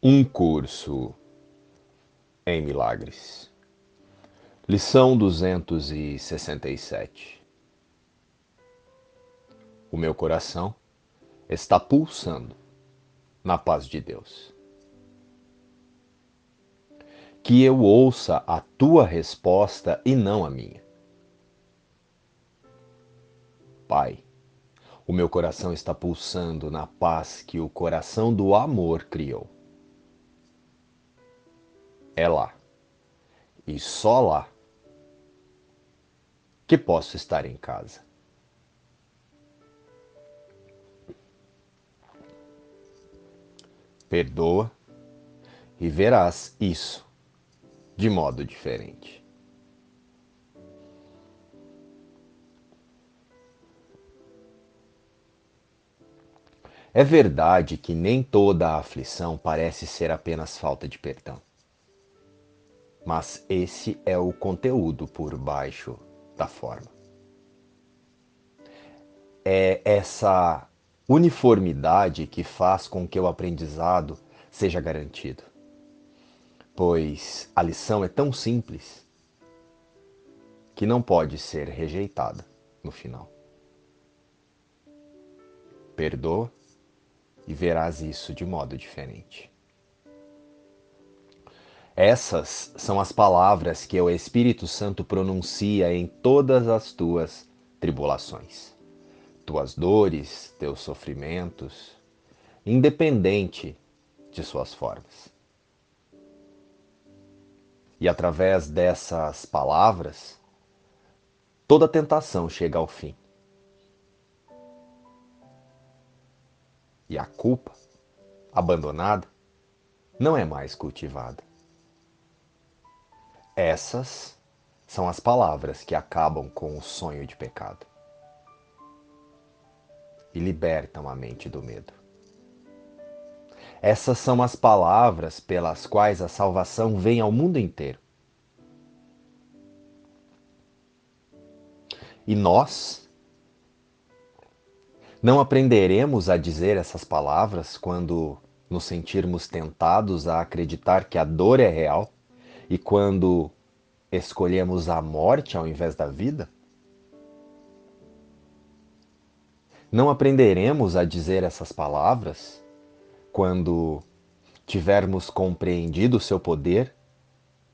Um curso em milagres. Lição 267. O meu coração está pulsando na paz de Deus. Que eu ouça a tua resposta e não a minha. Pai, o meu coração está pulsando na paz que o coração do amor criou é lá. E só lá que posso estar em casa. Perdoa e verás isso de modo diferente. É verdade que nem toda a aflição parece ser apenas falta de perdão mas esse é o conteúdo por baixo da forma. É essa uniformidade que faz com que o aprendizado seja garantido. Pois a lição é tão simples que não pode ser rejeitada no final. Perdoa e verás isso de modo diferente. Essas são as palavras que o Espírito Santo pronuncia em todas as tuas tribulações, tuas dores, teus sofrimentos, independente de suas formas. E através dessas palavras, toda tentação chega ao fim. E a culpa, abandonada, não é mais cultivada. Essas são as palavras que acabam com o sonho de pecado e libertam a mente do medo. Essas são as palavras pelas quais a salvação vem ao mundo inteiro. E nós não aprenderemos a dizer essas palavras quando nos sentirmos tentados a acreditar que a dor é real e quando escolhemos a morte ao invés da vida? Não aprenderemos a dizer essas palavras quando tivermos compreendido o seu poder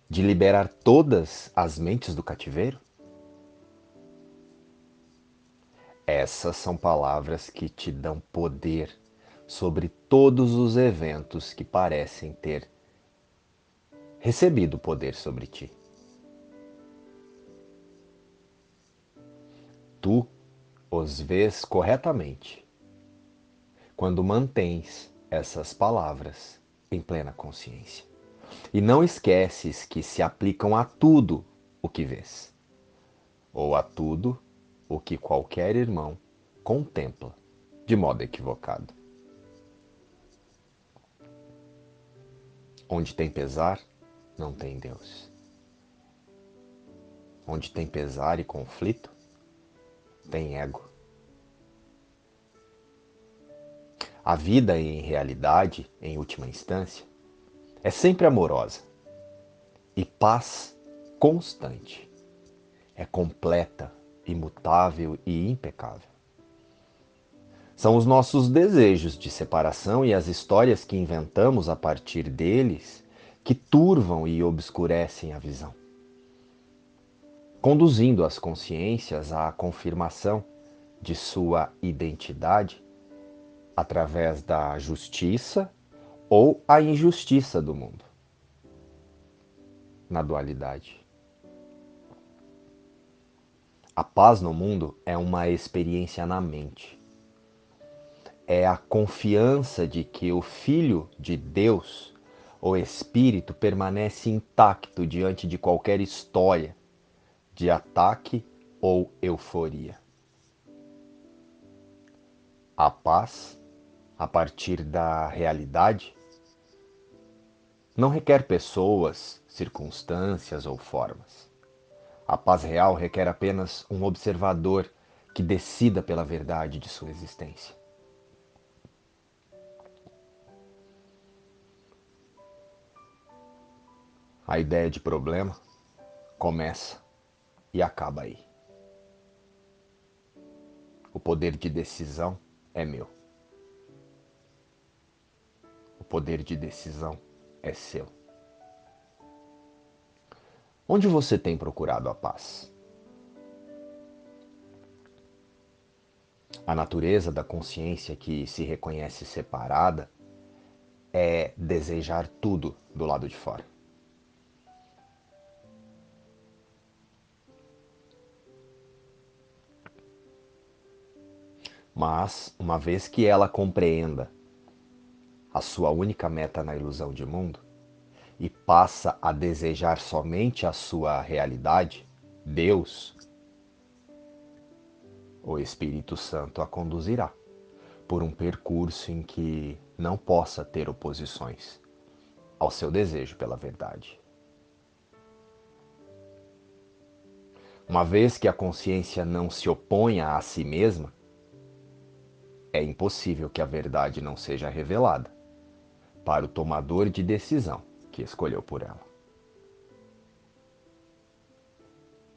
de liberar todas as mentes do cativeiro? Essas são palavras que te dão poder sobre todos os eventos que parecem ter recebido poder sobre ti. Tu os vês corretamente quando mantens essas palavras em plena consciência. E não esqueces que se aplicam a tudo o que vês, ou a tudo o que qualquer irmão contempla de modo equivocado. Onde tem pesar, não tem Deus. Onde tem pesar e conflito, tem ego. A vida, em realidade, em última instância, é sempre amorosa e paz constante. É completa, imutável e impecável. São os nossos desejos de separação e as histórias que inventamos a partir deles que turvam e obscurecem a visão, conduzindo as consciências à confirmação de sua identidade através da justiça ou a injustiça do mundo, na dualidade. A paz no mundo é uma experiência na mente. É a confiança de que o Filho de Deus o espírito permanece intacto diante de qualquer história de ataque ou euforia. A paz, a partir da realidade, não requer pessoas, circunstâncias ou formas. A paz real requer apenas um observador que decida pela verdade de sua existência. A ideia de problema começa e acaba aí. O poder de decisão é meu. O poder de decisão é seu. Onde você tem procurado a paz? A natureza da consciência que se reconhece separada é desejar tudo do lado de fora. Mas, uma vez que ela compreenda a sua única meta na ilusão de mundo e passa a desejar somente a sua realidade, Deus, o Espírito Santo a conduzirá por um percurso em que não possa ter oposições ao seu desejo pela verdade. Uma vez que a consciência não se oponha a si mesma, é impossível que a verdade não seja revelada para o tomador de decisão que escolheu por ela.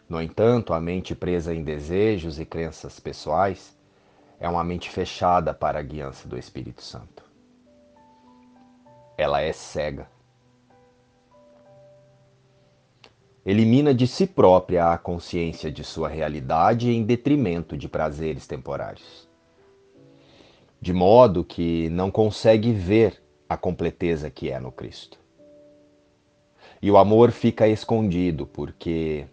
No entanto, a mente presa em desejos e crenças pessoais é uma mente fechada para a guiança do Espírito Santo. Ela é cega. Elimina de si própria a consciência de sua realidade em detrimento de prazeres temporários. De modo que não consegue ver a completeza que é no Cristo. E o amor fica escondido porque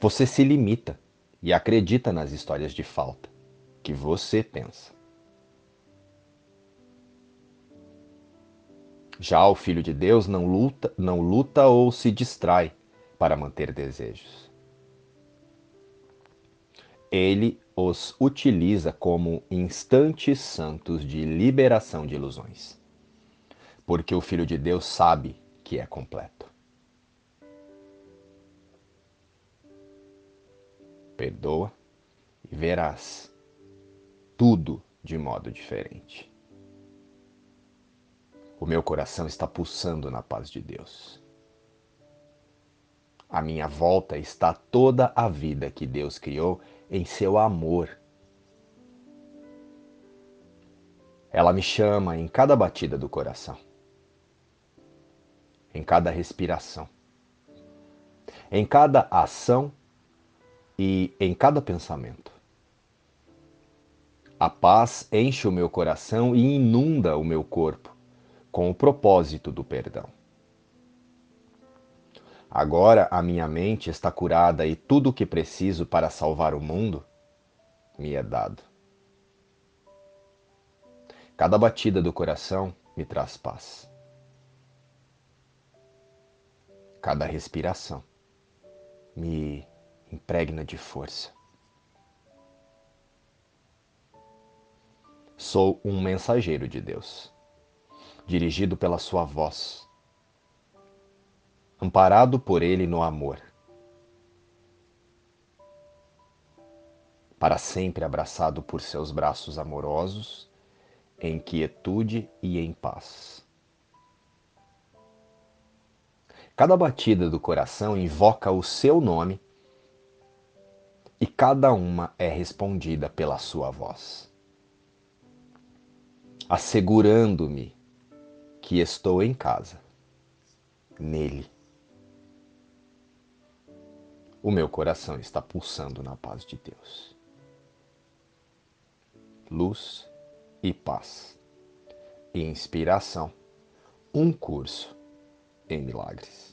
você se limita e acredita nas histórias de falta que você pensa. Já o filho de Deus não luta, não luta ou se distrai para manter desejos. Ele os utiliza como instantes santos de liberação de ilusões. Porque o filho de Deus sabe que é completo. Perdoa e verás tudo de modo diferente. O meu coração está pulsando na paz de Deus. A minha volta está toda a vida que Deus criou em seu amor. Ela me chama em cada batida do coração, em cada respiração, em cada ação e em cada pensamento. A paz enche o meu coração e inunda o meu corpo com o propósito do perdão. Agora a minha mente está curada e tudo o que preciso para salvar o mundo me é dado. Cada batida do coração me traz paz. Cada respiração me impregna de força. Sou um mensageiro de Deus, dirigido pela Sua voz, amparado por Ele no amor, para sempre abraçado por seus braços amorosos, em quietude e em paz. Cada batida do coração invoca o seu nome e cada uma é respondida pela sua voz assegurando-me que estou em casa, nele. O meu coração está pulsando na paz de Deus. Luz e paz. Inspiração. Um curso em milagres.